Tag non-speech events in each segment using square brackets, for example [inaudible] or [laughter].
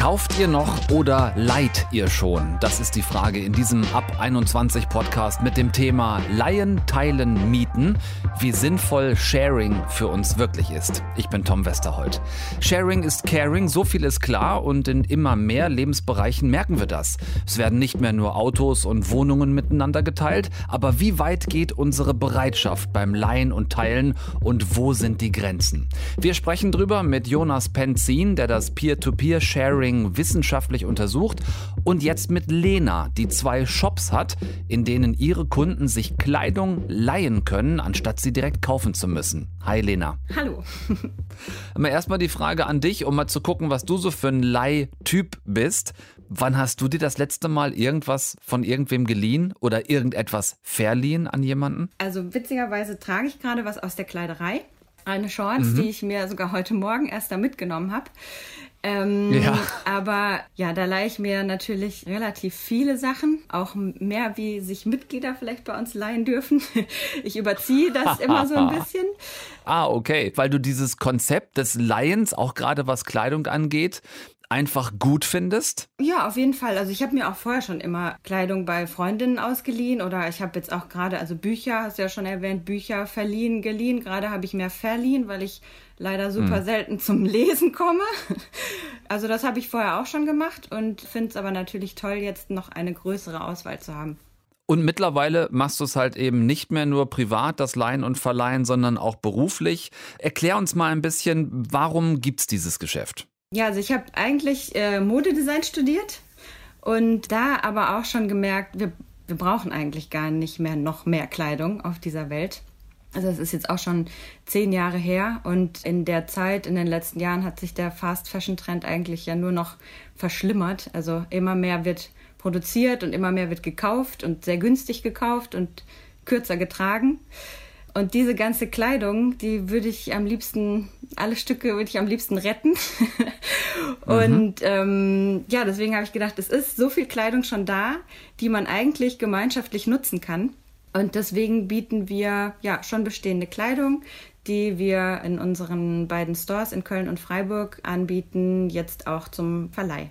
Kauft ihr noch oder leiht ihr schon? Das ist die Frage in diesem Ab 21 Podcast mit dem Thema Leihen, Teilen, Mieten, wie sinnvoll Sharing für uns wirklich ist. Ich bin Tom Westerholt. Sharing ist Caring, so viel ist klar und in immer mehr Lebensbereichen merken wir das. Es werden nicht mehr nur Autos und Wohnungen miteinander geteilt, aber wie weit geht unsere Bereitschaft beim Leihen und Teilen und wo sind die Grenzen? Wir sprechen drüber mit Jonas Penzin, der das Peer-to-Peer-Sharing Turing wissenschaftlich untersucht und jetzt mit Lena, die zwei Shops hat, in denen ihre Kunden sich Kleidung leihen können, anstatt sie direkt kaufen zu müssen. Hi Lena. Hallo. [laughs] Aber erstmal die Frage an dich, um mal zu gucken, was du so für ein Leihtyp bist. Wann hast du dir das letzte Mal irgendwas von irgendwem geliehen oder irgendetwas verliehen an jemanden? Also witzigerweise trage ich gerade was aus der Kleiderei. Eine Shorts, mhm. die ich mir sogar heute Morgen erst da mitgenommen habe. Ähm, ja. Aber ja, da leihe ich mir natürlich relativ viele Sachen, auch mehr wie sich Mitglieder vielleicht bei uns leihen dürfen. [laughs] Ich überziehe das [laughs] immer so ein bisschen. Ah, okay, weil du dieses Konzept des Leihens, auch gerade was Kleidung angeht, einfach gut findest? Ja, auf jeden Fall. Also ich habe mir auch vorher schon immer Kleidung bei Freundinnen ausgeliehen oder ich habe jetzt auch gerade, also Bücher, hast du ja schon erwähnt, Bücher verliehen, geliehen. Gerade habe ich mehr verliehen, weil ich leider super hm. selten zum Lesen komme. [laughs] Also das habe ich vorher auch schon gemacht und finde es aber natürlich toll, jetzt noch eine größere Auswahl zu haben. Und mittlerweile machst du es halt eben nicht mehr nur privat, das Leihen und Verleihen, sondern auch beruflich. Erklär uns mal ein bisschen, warum gibt es dieses Geschäft? Ja, also ich habe eigentlich äh, Modedesign studiert und da aber auch schon gemerkt, wir, wir brauchen eigentlich gar nicht mehr noch mehr Kleidung auf dieser Welt. Also es ist jetzt auch schon zehn Jahre her und in der Zeit, in den letzten Jahren hat sich der Fast Fashion Trend eigentlich ja nur noch verschlimmert. Also immer mehr wird produziert und immer mehr wird gekauft und sehr günstig gekauft und kürzer getragen. Und diese ganze Kleidung, die würde ich am liebsten, alle Stücke würde ich am liebsten retten. [laughs] und mhm. ähm, ja, deswegen habe ich gedacht, es ist so viel Kleidung schon da, die man eigentlich gemeinschaftlich nutzen kann. Und deswegen bieten wir ja schon bestehende Kleidung, die wir in unseren beiden Stores in Köln und Freiburg anbieten, jetzt auch zum Verleih.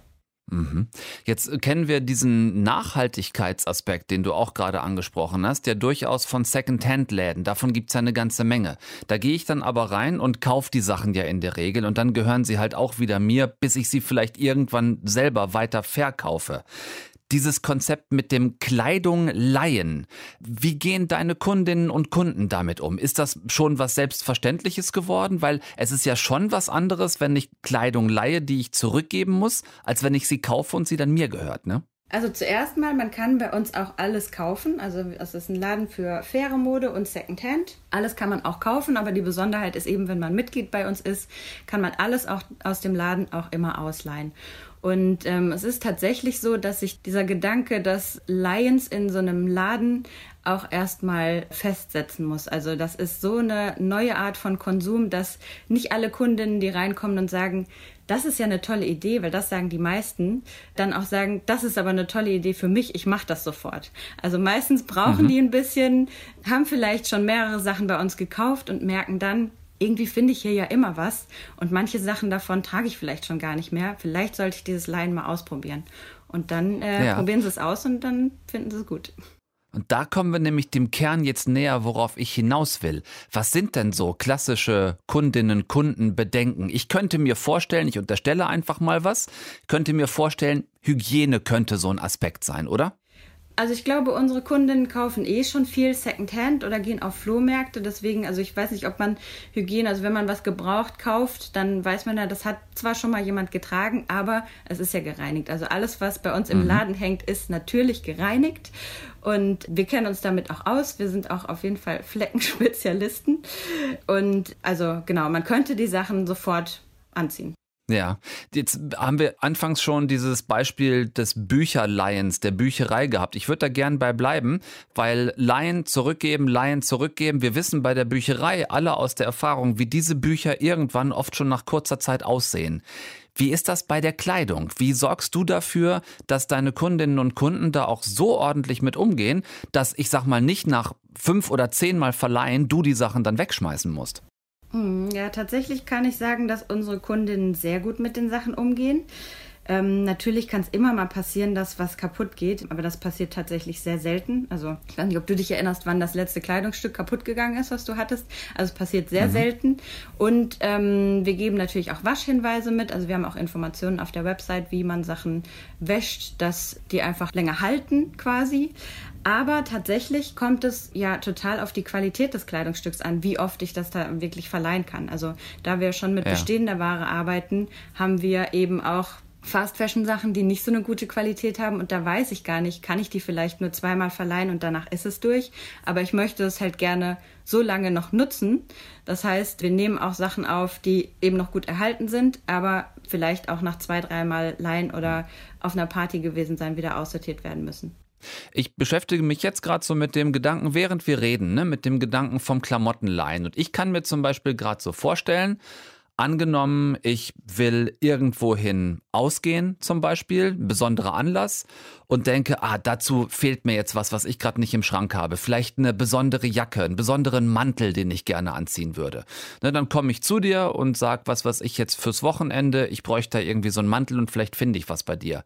Mhm. Jetzt kennen wir diesen Nachhaltigkeitsaspekt, den du auch gerade angesprochen hast, ja durchaus von Second-Hand-Läden. Davon gibt es ja eine ganze Menge. Da gehe ich dann aber rein und kaufe die Sachen ja in der Regel und dann gehören sie halt auch wieder mir, bis ich sie vielleicht irgendwann selber weiter verkaufe dieses Konzept mit dem Kleidung leihen. Wie gehen deine Kundinnen und Kunden damit um? Ist das schon was Selbstverständliches geworden? Weil es ist ja schon was anderes, wenn ich Kleidung leihe, die ich zurückgeben muss, als wenn ich sie kaufe und sie dann mir gehört, ne? Also zuerst mal, man kann bei uns auch alles kaufen. Also es ist ein Laden für faire Mode und Secondhand. Alles kann man auch kaufen, aber die Besonderheit ist eben, wenn man Mitglied bei uns ist, kann man alles auch aus dem Laden auch immer ausleihen. Und ähm, es ist tatsächlich so, dass sich dieser Gedanke, dass Lions in so einem Laden auch erstmal festsetzen muss. Also das ist so eine neue Art von Konsum, dass nicht alle Kundinnen, die reinkommen und sagen, das ist ja eine tolle Idee, weil das sagen die meisten, dann auch sagen, das ist aber eine tolle Idee für mich, ich mache das sofort. Also meistens brauchen mhm. die ein bisschen, haben vielleicht schon mehrere Sachen bei uns gekauft und merken dann, irgendwie finde ich hier ja immer was und manche Sachen davon trage ich vielleicht schon gar nicht mehr. Vielleicht sollte ich dieses Leinen mal ausprobieren. Und dann äh, ja. probieren sie es aus und dann finden sie es gut. Und da kommen wir nämlich dem Kern jetzt näher, worauf ich hinaus will. Was sind denn so klassische Kundinnen, Kunden Bedenken? Ich könnte mir vorstellen, ich unterstelle einfach mal was, könnte mir vorstellen, Hygiene könnte so ein Aspekt sein, oder? Also ich glaube, unsere Kundinnen kaufen eh schon viel Secondhand oder gehen auf Flohmärkte. Deswegen, also ich weiß nicht, ob man Hygiene, also wenn man was gebraucht kauft, dann weiß man ja, das hat zwar schon mal jemand getragen, aber es ist ja gereinigt. Also alles, was bei uns im mhm. Laden hängt, ist natürlich gereinigt. Und wir kennen uns damit auch aus. Wir sind auch auf jeden Fall Fleckenspezialisten. Und also genau, man könnte die Sachen sofort anziehen. Ja, jetzt haben wir anfangs schon dieses Beispiel des Bücherleihens, der Bücherei gehabt. Ich würde da gern bei bleiben, weil Leihen zurückgeben, Leihen zurückgeben. Wir wissen bei der Bücherei alle aus der Erfahrung, wie diese Bücher irgendwann oft schon nach kurzer Zeit aussehen. Wie ist das bei der Kleidung? Wie sorgst du dafür, dass deine Kundinnen und Kunden da auch so ordentlich mit umgehen, dass ich sag mal nicht nach fünf oder zehnmal verleihen du die Sachen dann wegschmeißen musst? Hm, ja, tatsächlich kann ich sagen, dass unsere Kundinnen sehr gut mit den Sachen umgehen. Ähm, natürlich kann es immer mal passieren, dass was kaputt geht, aber das passiert tatsächlich sehr selten. Also ich weiß nicht, ob du dich erinnerst, wann das letzte Kleidungsstück kaputt gegangen ist, was du hattest. Also es passiert sehr mhm. selten. Und ähm, wir geben natürlich auch Waschhinweise mit. Also wir haben auch Informationen auf der Website, wie man Sachen wäscht, dass die einfach länger halten quasi. Aber tatsächlich kommt es ja total auf die Qualität des Kleidungsstücks an, wie oft ich das da wirklich verleihen kann. Also da wir schon mit ja. bestehender Ware arbeiten, haben wir eben auch Fast Fashion Sachen, die nicht so eine gute Qualität haben und da weiß ich gar nicht, kann ich die vielleicht nur zweimal verleihen und danach ist es durch, aber ich möchte es halt gerne so lange noch nutzen. Das heißt, wir nehmen auch Sachen auf, die eben noch gut erhalten sind, aber vielleicht auch nach zwei, dreimal leihen oder auf einer Party gewesen sein, wieder aussortiert werden müssen. Ich beschäftige mich jetzt gerade so mit dem Gedanken, während wir reden, ne, mit dem Gedanken vom Klamottenleihen. Und ich kann mir zum Beispiel gerade so vorstellen, Angenommen, ich will irgendwohin ausgehen, zum Beispiel, ein besonderer Anlass, und denke, ah, dazu fehlt mir jetzt was, was ich gerade nicht im Schrank habe. Vielleicht eine besondere Jacke, einen besonderen Mantel, den ich gerne anziehen würde. Ne, dann komme ich zu dir und sag, was was ich jetzt fürs Wochenende, ich bräuchte da irgendwie so einen Mantel und vielleicht finde ich was bei dir.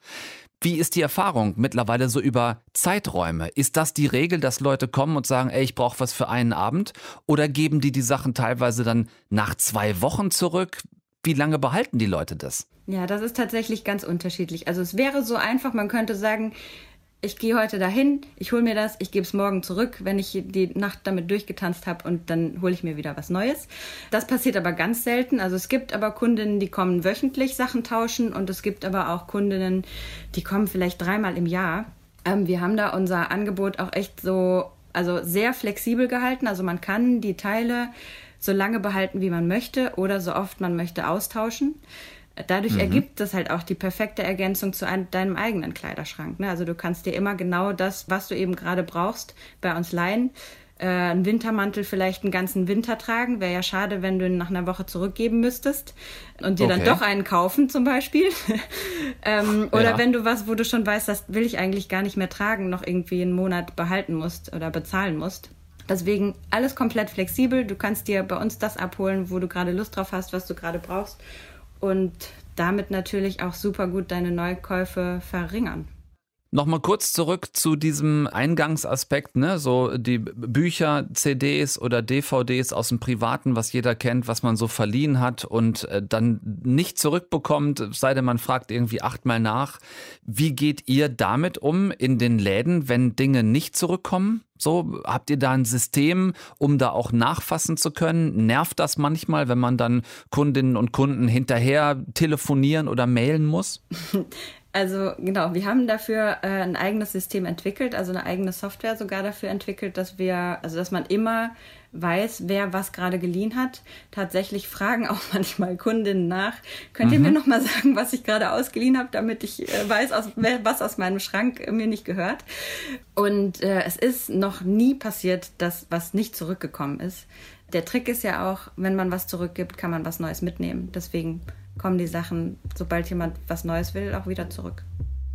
Wie ist die Erfahrung mittlerweile so über Zeiträume? Ist das die Regel, dass Leute kommen und sagen, ey, ich brauche was für einen Abend? Oder geben die die Sachen teilweise dann nach zwei Wochen zurück? Wie lange behalten die Leute das? Ja, das ist tatsächlich ganz unterschiedlich. Also es wäre so einfach, man könnte sagen, ich gehe heute dahin, ich hole mir das, ich gebe es morgen zurück, wenn ich die Nacht damit durchgetanzt habe und dann hole ich mir wieder was Neues. Das passiert aber ganz selten. Also es gibt aber Kundinnen, die kommen wöchentlich Sachen tauschen und es gibt aber auch Kundinnen, die kommen vielleicht dreimal im Jahr. Ähm, wir haben da unser Angebot auch echt so, also sehr flexibel gehalten. Also man kann die Teile so lange behalten, wie man möchte oder so oft man möchte austauschen. Dadurch mhm. ergibt das halt auch die perfekte Ergänzung zu einem, deinem eigenen Kleiderschrank. Ne? Also du kannst dir immer genau das, was du eben gerade brauchst, bei uns leihen. Äh, einen Wintermantel vielleicht einen ganzen Winter tragen. Wäre ja schade, wenn du ihn nach einer Woche zurückgeben müsstest und dir okay. dann doch einen kaufen zum Beispiel. [laughs] ähm, oder ja. wenn du was, wo du schon weißt, das will ich eigentlich gar nicht mehr tragen, noch irgendwie einen Monat behalten musst oder bezahlen musst. Deswegen alles komplett flexibel. Du kannst dir bei uns das abholen, wo du gerade Lust drauf hast, was du gerade brauchst und damit natürlich auch super gut deine Neukäufe verringern. Nochmal kurz zurück zu diesem Eingangsaspekt, ne? So die Bücher, CDs oder DVDs aus dem Privaten, was jeder kennt, was man so verliehen hat und äh, dann nicht zurückbekommt, sei denn man fragt irgendwie achtmal nach. Wie geht ihr damit um in den Läden, wenn Dinge nicht zurückkommen? So, habt ihr da ein System, um da auch nachfassen zu können? Nervt das manchmal, wenn man dann Kundinnen und Kunden hinterher telefonieren oder mailen muss? [laughs] Also genau, wir haben dafür äh, ein eigenes System entwickelt, also eine eigene Software sogar dafür entwickelt, dass wir, also dass man immer weiß, wer was gerade geliehen hat. Tatsächlich fragen [laughs] auch manchmal Kundinnen nach, könnt ihr mhm. mir noch mal sagen, was ich gerade ausgeliehen habe, damit ich äh, weiß, aus, was aus meinem Schrank äh, mir nicht gehört. Und äh, es ist noch nie passiert, dass was nicht zurückgekommen ist. Der Trick ist ja auch, wenn man was zurückgibt, kann man was Neues mitnehmen. Deswegen kommen die Sachen, sobald jemand was Neues will, auch wieder zurück.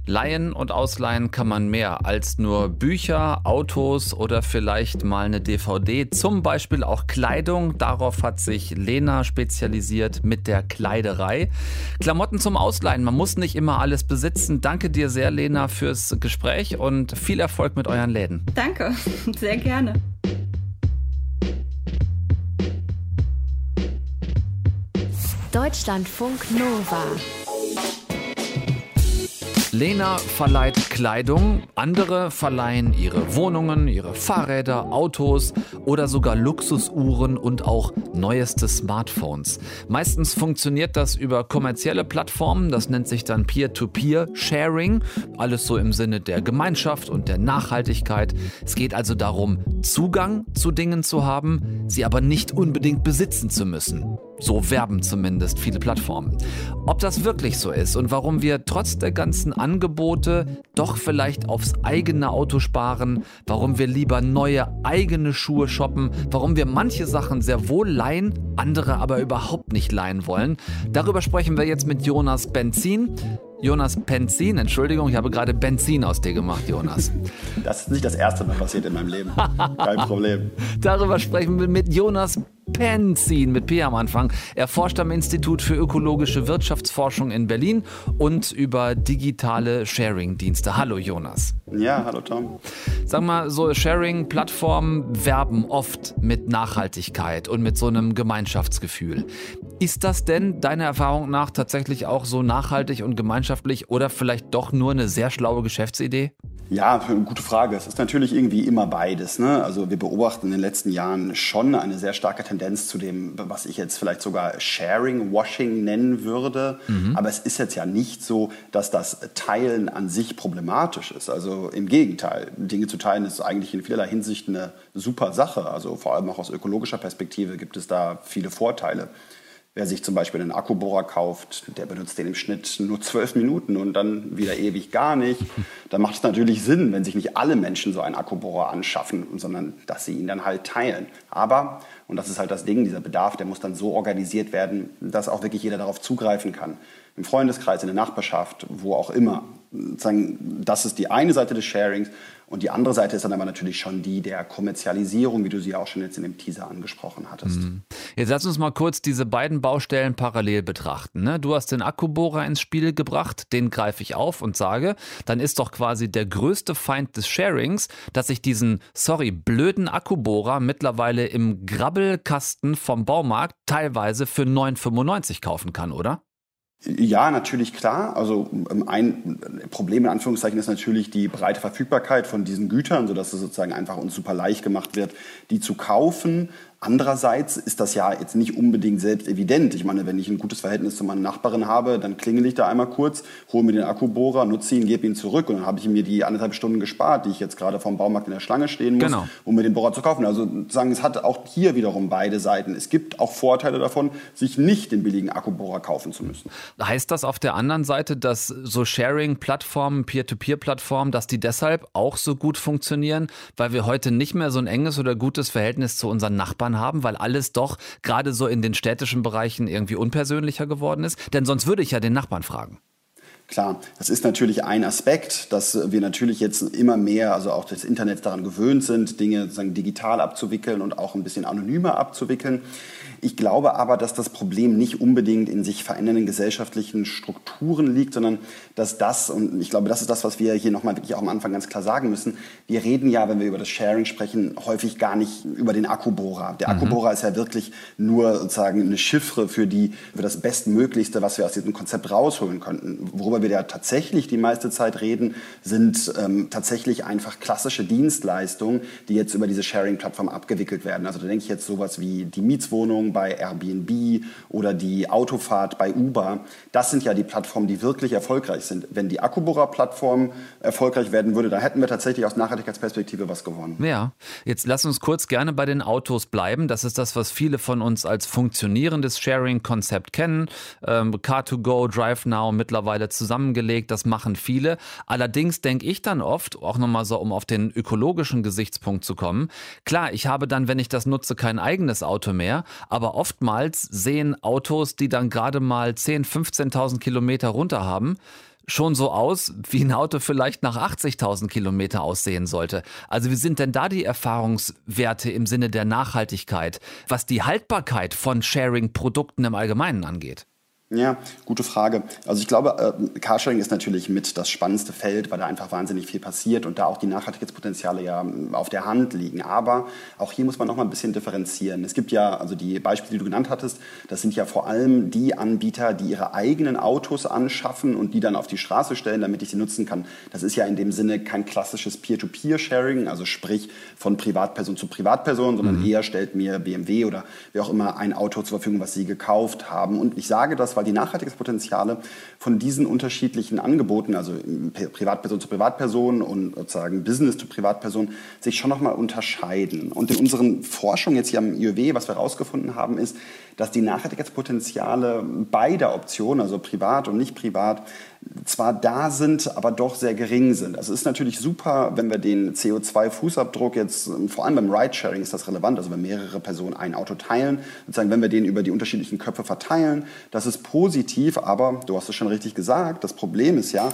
Leihen und ausleihen kann man mehr als nur Bücher, Autos oder vielleicht mal eine DVD, zum Beispiel auch Kleidung. Darauf hat sich Lena spezialisiert mit der Kleiderei. Klamotten zum Ausleihen, man muss nicht immer alles besitzen. Danke dir sehr, Lena, fürs Gespräch und viel Erfolg mit euren Läden. Danke, [laughs] sehr gerne. Deutschlandfunk Nova. Lena verleiht Kleidung, andere verleihen ihre Wohnungen, ihre Fahrräder, Autos oder sogar Luxusuhren und auch neueste Smartphones. Meistens funktioniert das über kommerzielle Plattformen, das nennt sich dann Peer-to-Peer-Sharing, alles so im Sinne der Gemeinschaft und der Nachhaltigkeit. Es geht also darum, Zugang zu Dingen zu haben, sie aber nicht unbedingt besitzen zu müssen. So werben zumindest viele Plattformen. Ob das wirklich so ist und warum wir trotz der ganzen Angebote doch vielleicht aufs eigene Auto sparen, warum wir lieber neue eigene Schuhe shoppen, warum wir manche Sachen sehr wohl leihen, andere aber überhaupt nicht leihen wollen, darüber sprechen wir jetzt mit Jonas Benzin. Jonas Benzin. Entschuldigung, ich habe gerade Benzin aus dir gemacht, Jonas. [laughs] Das ist nicht das Erste, was passiert in meinem Leben. Kein Problem. [laughs] Darüber sprechen wir mit Jonas Penzin mit P am Anfang. Er forscht am Institut für ökologische Wirtschaftsforschung in Berlin und über digitale Sharing-Dienste. Hallo Jonas. Ja, hallo Tom. Sag mal, so Sharing-Plattformen werben oft mit Nachhaltigkeit und mit so einem Gemeinschaftsgefühl. Ist das denn deiner Erfahrung nach tatsächlich auch so nachhaltig und gemeinschaftlich oder vielleicht doch nur eine sehr schlaue Geschäftsidee? Ja, gute Frage. Es ist natürlich irgendwie immer beides. Ne? Also wir beobachten in den letzten Jahren schon eine sehr starke Tendenz zu dem, was ich jetzt vielleicht sogar Sharing-Washing nennen würde. Mhm. Aber es ist jetzt ja nicht so, dass das Teilen an sich problematisch ist. Also im Gegenteil, Dinge zu teilen ist eigentlich in vielerlei Hinsicht eine super Sache. Also vor allem auch aus ökologischer Perspektive gibt es da viele Vorteile. Wer sich zum Beispiel einen Akkubohrer kauft, der benutzt den im Schnitt nur zwölf Minuten und dann wieder ewig gar nicht. Dann macht es natürlich Sinn, wenn sich nicht alle Menschen so einen Akkubohrer anschaffen, sondern dass sie ihn dann halt teilen. Aber, und das ist halt das Ding, dieser Bedarf, der muss dann so organisiert werden, dass auch wirklich jeder darauf zugreifen kann. Im Freundeskreis, in der Nachbarschaft, wo auch immer. Das ist die eine Seite des Sharings. Und die andere Seite ist dann aber natürlich schon die der Kommerzialisierung, wie du sie auch schon jetzt in dem Teaser angesprochen hattest. Mhm. Jetzt lass uns mal kurz diese beiden Baustellen parallel betrachten. Ne? Du hast den Akkubohrer ins Spiel gebracht, den greife ich auf und sage, dann ist doch quasi der größte Feind des Sharings, dass ich diesen, sorry, blöden Akkubohrer mittlerweile im Grabbelkasten vom Baumarkt teilweise für 9,95 kaufen kann, oder? Ja, natürlich klar. Also ähm, ein Problem in Anführungszeichen ist natürlich die breite Verfügbarkeit von diesen Gütern, sodass es sozusagen einfach uns super leicht gemacht wird, die zu kaufen. Andererseits ist das ja jetzt nicht unbedingt selbst evident. Ich meine, wenn ich ein gutes Verhältnis zu meinen Nachbarin habe, dann klingel ich da einmal kurz, hole mir den Akkubohrer, nutze ihn, gebe ihn zurück und dann habe ich mir die anderthalb Stunden gespart, die ich jetzt gerade vom Baumarkt in der Schlange stehen muss, genau. um mir den Bohrer zu kaufen. Also sagen, es hat auch hier wiederum beide Seiten. Es gibt auch Vorteile davon, sich nicht den billigen Akkubohrer kaufen zu müssen. Heißt das auf der anderen Seite, dass so Sharing-Plattformen, Peer-to-Peer-Plattformen, dass die deshalb auch so gut funktionieren, weil wir heute nicht mehr so ein enges oder gutes Verhältnis zu unseren Nachbarn Nachbarn haben, weil alles doch gerade so in den städtischen Bereichen irgendwie unpersönlicher geworden ist? Denn sonst würde ich ja den Nachbarn fragen. Klar, das ist natürlich ein Aspekt, dass wir natürlich jetzt immer mehr, also auch das Internet daran gewöhnt sind, Dinge sozusagen digital abzuwickeln und auch ein bisschen anonymer abzuwickeln. Ich glaube aber, dass das Problem nicht unbedingt in sich verändernden gesellschaftlichen Strukturen liegt, sondern dass das, und ich glaube, das ist das, was wir hier nochmal wirklich auch am Anfang ganz klar sagen müssen, wir reden ja, wenn wir über das Sharing sprechen, häufig gar nicht über den Akkubohrer. Der mhm. Akkubohrer ist ja wirklich nur sozusagen eine Chiffre für, die, für das Bestmöglichste, was wir aus diesem Konzept rausholen könnten. Worüber wir ja tatsächlich die meiste Zeit reden, sind ähm, tatsächlich einfach klassische Dienstleistungen, die jetzt über diese Sharing-Plattform abgewickelt werden. Also da denke ich jetzt sowas wie die Mietswohnung, bei Airbnb oder die Autofahrt bei Uber. Das sind ja die Plattformen, die wirklich erfolgreich sind. Wenn die Akkubohrer-Plattform erfolgreich werden würde, dann hätten wir tatsächlich aus Nachhaltigkeitsperspektive was gewonnen. Ja, jetzt lass uns kurz gerne bei den Autos bleiben. Das ist das, was viele von uns als funktionierendes Sharing-Konzept kennen. Ähm, Car2Go, DriveNow mittlerweile zusammengelegt, das machen viele. Allerdings denke ich dann oft, auch nochmal so, um auf den ökologischen Gesichtspunkt zu kommen, klar, ich habe dann, wenn ich das nutze, kein eigenes Auto mehr, aber oftmals sehen Autos, die dann gerade mal 10.000, 15.000 Kilometer runter haben, schon so aus, wie ein Auto vielleicht nach 80.000 Kilometer aussehen sollte. Also wie sind denn da die Erfahrungswerte im Sinne der Nachhaltigkeit, was die Haltbarkeit von Sharing-Produkten im Allgemeinen angeht? Ja, gute Frage. Also ich glaube, äh, Carsharing ist natürlich mit das spannendste Feld, weil da einfach wahnsinnig viel passiert und da auch die Nachhaltigkeitspotenziale ja ähm, auf der Hand liegen. Aber auch hier muss man noch mal ein bisschen differenzieren. Es gibt ja, also die Beispiele, die du genannt hattest, das sind ja vor allem die Anbieter, die ihre eigenen Autos anschaffen und die dann auf die Straße stellen, damit ich sie nutzen kann. Das ist ja in dem Sinne kein klassisches Peer-to-Peer-Sharing, also sprich von Privatperson zu Privatperson, sondern mhm. eher stellt mir BMW oder wer auch immer ein Auto zur Verfügung, was sie gekauft haben. Und ich sage das, weil die Nachhaltigkeitspotenziale von diesen unterschiedlichen Angeboten, also Privatperson zu Privatperson und sozusagen Business zu Privatperson, sich schon nochmal unterscheiden. Und in unseren Forschungen jetzt hier am IOW, was wir herausgefunden haben, ist, dass die Nachhaltigkeitspotenziale beider Optionen, also privat und nicht privat, zwar da sind, aber doch sehr gering sind. Also es ist natürlich super, wenn wir den CO2-Fußabdruck jetzt, vor allem beim Ridesharing ist das relevant, also wenn mehrere Personen ein Auto teilen, sozusagen wenn wir den über die unterschiedlichen Köpfe verteilen, das ist positiv, aber du hast es schon richtig gesagt, das Problem ist ja,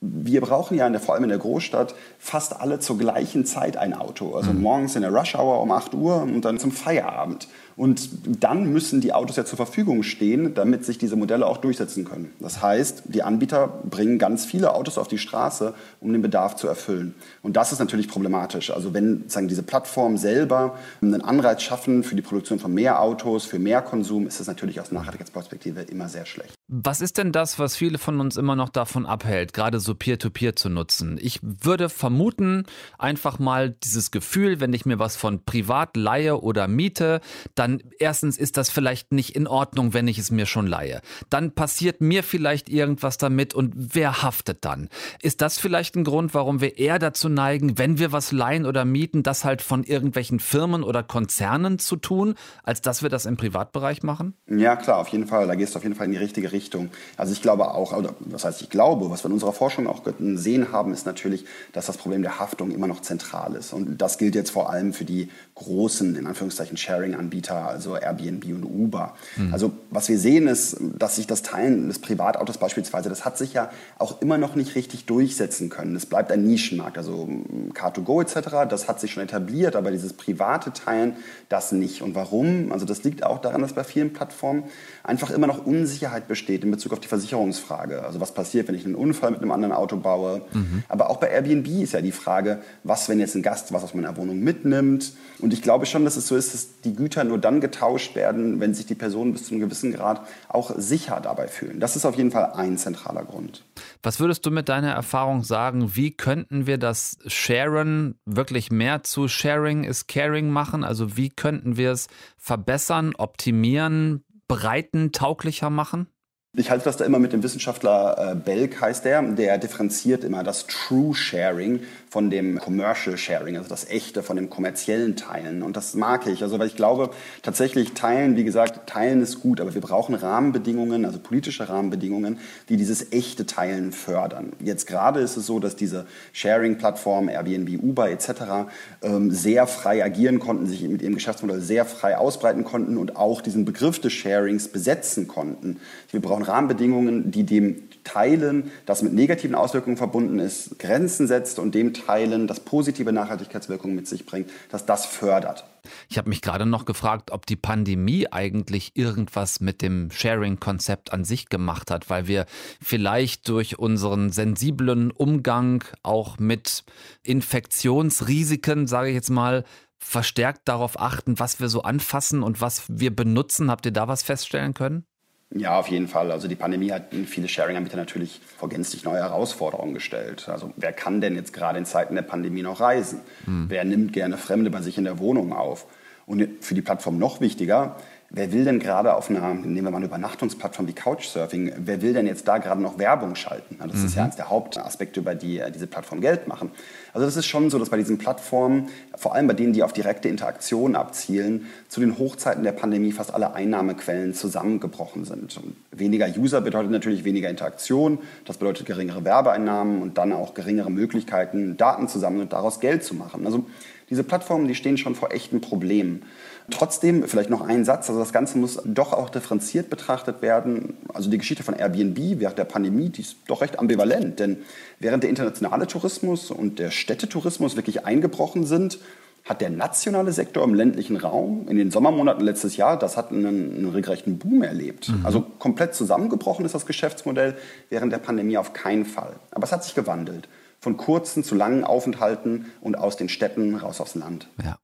wir brauchen ja in der, vor allem in der Großstadt fast alle zur gleichen Zeit ein Auto. Also mhm. morgens in der Rush Hour um 8 Uhr und dann zum Feierabend. Und dann müssen die Autos ja zur Verfügung stehen, damit sich diese Modelle auch durchsetzen können. Das heißt, die Anbieter bringen ganz viele Autos auf die Straße, um den Bedarf zu erfüllen. Und das ist natürlich problematisch. Also wenn sagen, diese Plattformen selber einen Anreiz schaffen für die Produktion von mehr Autos, für mehr Konsum, ist das natürlich aus Nachhaltigkeitsperspektive immer sehr schlecht. Was ist denn das, was viele von uns immer noch davon abhält, gerade so Peer-to-Peer -Peer zu nutzen? Ich würde vermuten, einfach mal dieses Gefühl, wenn ich mir was von privat leihe oder miete, dann erstens ist das vielleicht nicht in Ordnung, wenn ich es mir schon leihe. Dann passiert mir vielleicht irgendwas damit und wer haftet dann? Ist das vielleicht ein Grund, warum wir eher dazu neigen, wenn wir was leihen oder mieten, das halt von irgendwelchen Firmen oder Konzernen zu tun, als dass wir das im Privatbereich machen? Ja, klar, auf jeden Fall. Da gehst du auf jeden Fall in die richtige Richtung. Also ich glaube auch, oder was heißt ich glaube, was wir in unserer Forschung auch gesehen haben, ist natürlich, dass das Problem der Haftung immer noch zentral ist. Und das gilt jetzt vor allem für die großen, in Anführungszeichen, Sharing-Anbieter Anbieter, also Airbnb und Uber. Mhm. Also was wir sehen ist, dass sich das Teilen des Privatautos beispielsweise, das hat sich ja auch immer noch nicht richtig durchsetzen können. Es bleibt ein Nischenmarkt, also Car2Go etc., das hat sich schon etabliert, aber dieses private Teilen, das nicht. Und warum? Also das liegt auch daran, dass bei vielen Plattformen einfach immer noch Unsicherheit besteht in Bezug auf die Versicherungsfrage. Also was passiert, wenn ich einen Unfall mit einem anderen Auto baue. Mhm. Aber auch bei Airbnb ist ja die Frage, was, wenn jetzt ein Gast was aus meiner Wohnung mitnimmt. Und ich glaube schon, dass es so ist, dass die Güter nur dann getauscht werden, wenn sich die Personen bis zu einem gewissen Grad auch sicher dabei fühlen. Das ist auf jeden Fall ein zentraler Grund. Was würdest du mit deiner Erfahrung sagen? Wie könnten wir das Sharen wirklich mehr zu Sharing is Caring machen? Also wie könnten wir es verbessern, optimieren, breiten, tauglicher machen? Ich halte das da immer mit dem Wissenschaftler äh, Belk, heißt der, der differenziert immer das True Sharing von dem Commercial Sharing, also das echte von dem kommerziellen Teilen. Und das mag ich, also weil ich glaube, tatsächlich Teilen, wie gesagt, Teilen ist gut, aber wir brauchen Rahmenbedingungen, also politische Rahmenbedingungen, die dieses echte Teilen fördern. Jetzt gerade ist es so, dass diese Sharing-Plattformen, Airbnb, Uber etc. Ähm, sehr frei agieren konnten, sich mit ihrem Geschäftsmodell sehr frei ausbreiten konnten und auch diesen Begriff des Sharings besetzen konnten. Wir brauchen Rahmenbedingungen, die dem Teilen, das mit negativen Auswirkungen verbunden ist, Grenzen setzt und dem Teilen, das positive Nachhaltigkeitswirkungen mit sich bringt, dass das fördert. Ich habe mich gerade noch gefragt, ob die Pandemie eigentlich irgendwas mit dem Sharing-Konzept an sich gemacht hat, weil wir vielleicht durch unseren sensiblen Umgang auch mit Infektionsrisiken, sage ich jetzt mal, verstärkt darauf achten, was wir so anfassen und was wir benutzen. Habt ihr da was feststellen können? Ja, auf jeden Fall. Also die Pandemie hat viele Sharing-Anbieter natürlich vor gänzlich neue Herausforderungen gestellt. Also wer kann denn jetzt gerade in Zeiten der Pandemie noch reisen? Hm. Wer nimmt gerne Fremde bei sich in der Wohnung auf? Und für die Plattform noch wichtiger, Wer will denn gerade auf einer, nehmen wir mal eine Übernachtungsplattform wie Couchsurfing, wer will denn jetzt da gerade noch Werbung schalten? Das mhm. ist ja mhm. eines der Hauptaspekte, über die äh, diese Plattformen Geld machen. Also das ist schon so, dass bei diesen Plattformen, vor allem bei denen, die auf direkte Interaktion abzielen, zu den Hochzeiten der Pandemie fast alle Einnahmequellen zusammengebrochen sind. Und weniger User bedeutet natürlich weniger Interaktion, das bedeutet geringere Werbeeinnahmen und dann auch geringere Möglichkeiten, Daten zu sammeln und daraus Geld zu machen. Also diese Plattformen, die stehen schon vor echten Problemen. Trotzdem, vielleicht noch ein Satz, also das Ganze muss doch auch differenziert betrachtet werden. Also die Geschichte von Airbnb während der Pandemie, die ist doch recht ambivalent, denn während der internationale Tourismus und der Städtetourismus wirklich eingebrochen sind, hat der nationale Sektor im ländlichen Raum in den Sommermonaten letztes Jahr, das hat einen, einen regelrechten Boom erlebt. Mhm. Also komplett zusammengebrochen ist das Geschäftsmodell während der Pandemie auf keinen Fall. Aber es hat sich gewandelt von kurzen zu langen Aufenthalten und aus den Städten raus aufs Land. Ja.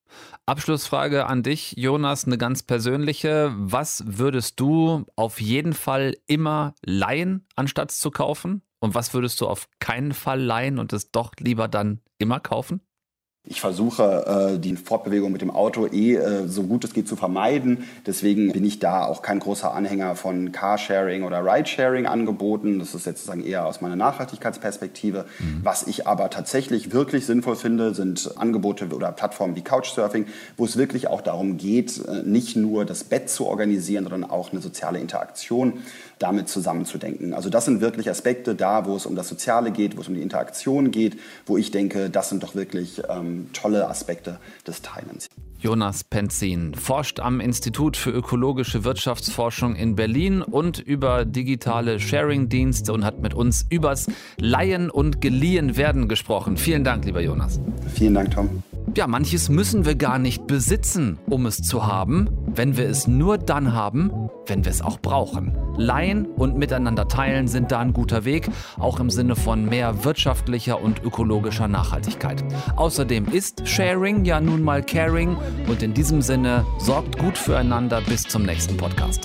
Abschlussfrage an dich, Jonas, eine ganz persönliche. Was würdest du auf jeden Fall immer leihen, anstatt zu kaufen? Und was würdest du auf keinen Fall leihen und es doch lieber dann immer kaufen? Ich versuche, äh, die Fortbewegung mit dem Auto eh äh, so gut es geht zu vermeiden. Deswegen bin ich da auch kein großer Anhänger von Carsharing oder Ridesharing-Angeboten. Das ist jetzt sozusagen eher aus meiner Nachhaltigkeitsperspektive. Mhm. Was ich aber tatsächlich wirklich sinnvoll finde, sind Angebote oder Plattformen wie Couchsurfing, wo es wirklich auch darum geht, äh, nicht nur das Bett zu organisieren, sondern auch eine soziale Interaktion damit zusammenzudenken. Also das sind wirklich Aspekte da, wo es um das Soziale geht, wo es um die Interaktion geht, wo ich denke, das sind doch wirklich ähm, tolle Aspekte des Teilens. Jonas Penzin forscht am Institut für ökologische Wirtschaftsforschung in Berlin und über digitale Sharing-Dienste und hat mit uns übers Leihen und Geliehen werden gesprochen. Vielen Dank, lieber Jonas. Vielen Dank, Tom. Ja, manches müssen wir gar nicht besitzen, um es zu haben, wenn wir es nur dann haben, wenn wir es auch brauchen. Leihen und miteinander teilen sind da ein guter Weg, auch im Sinne von mehr wirtschaftlicher und ökologischer Nachhaltigkeit. Außerdem ist Sharing ja nun mal Caring und in diesem Sinne sorgt gut füreinander bis zum nächsten Podcast.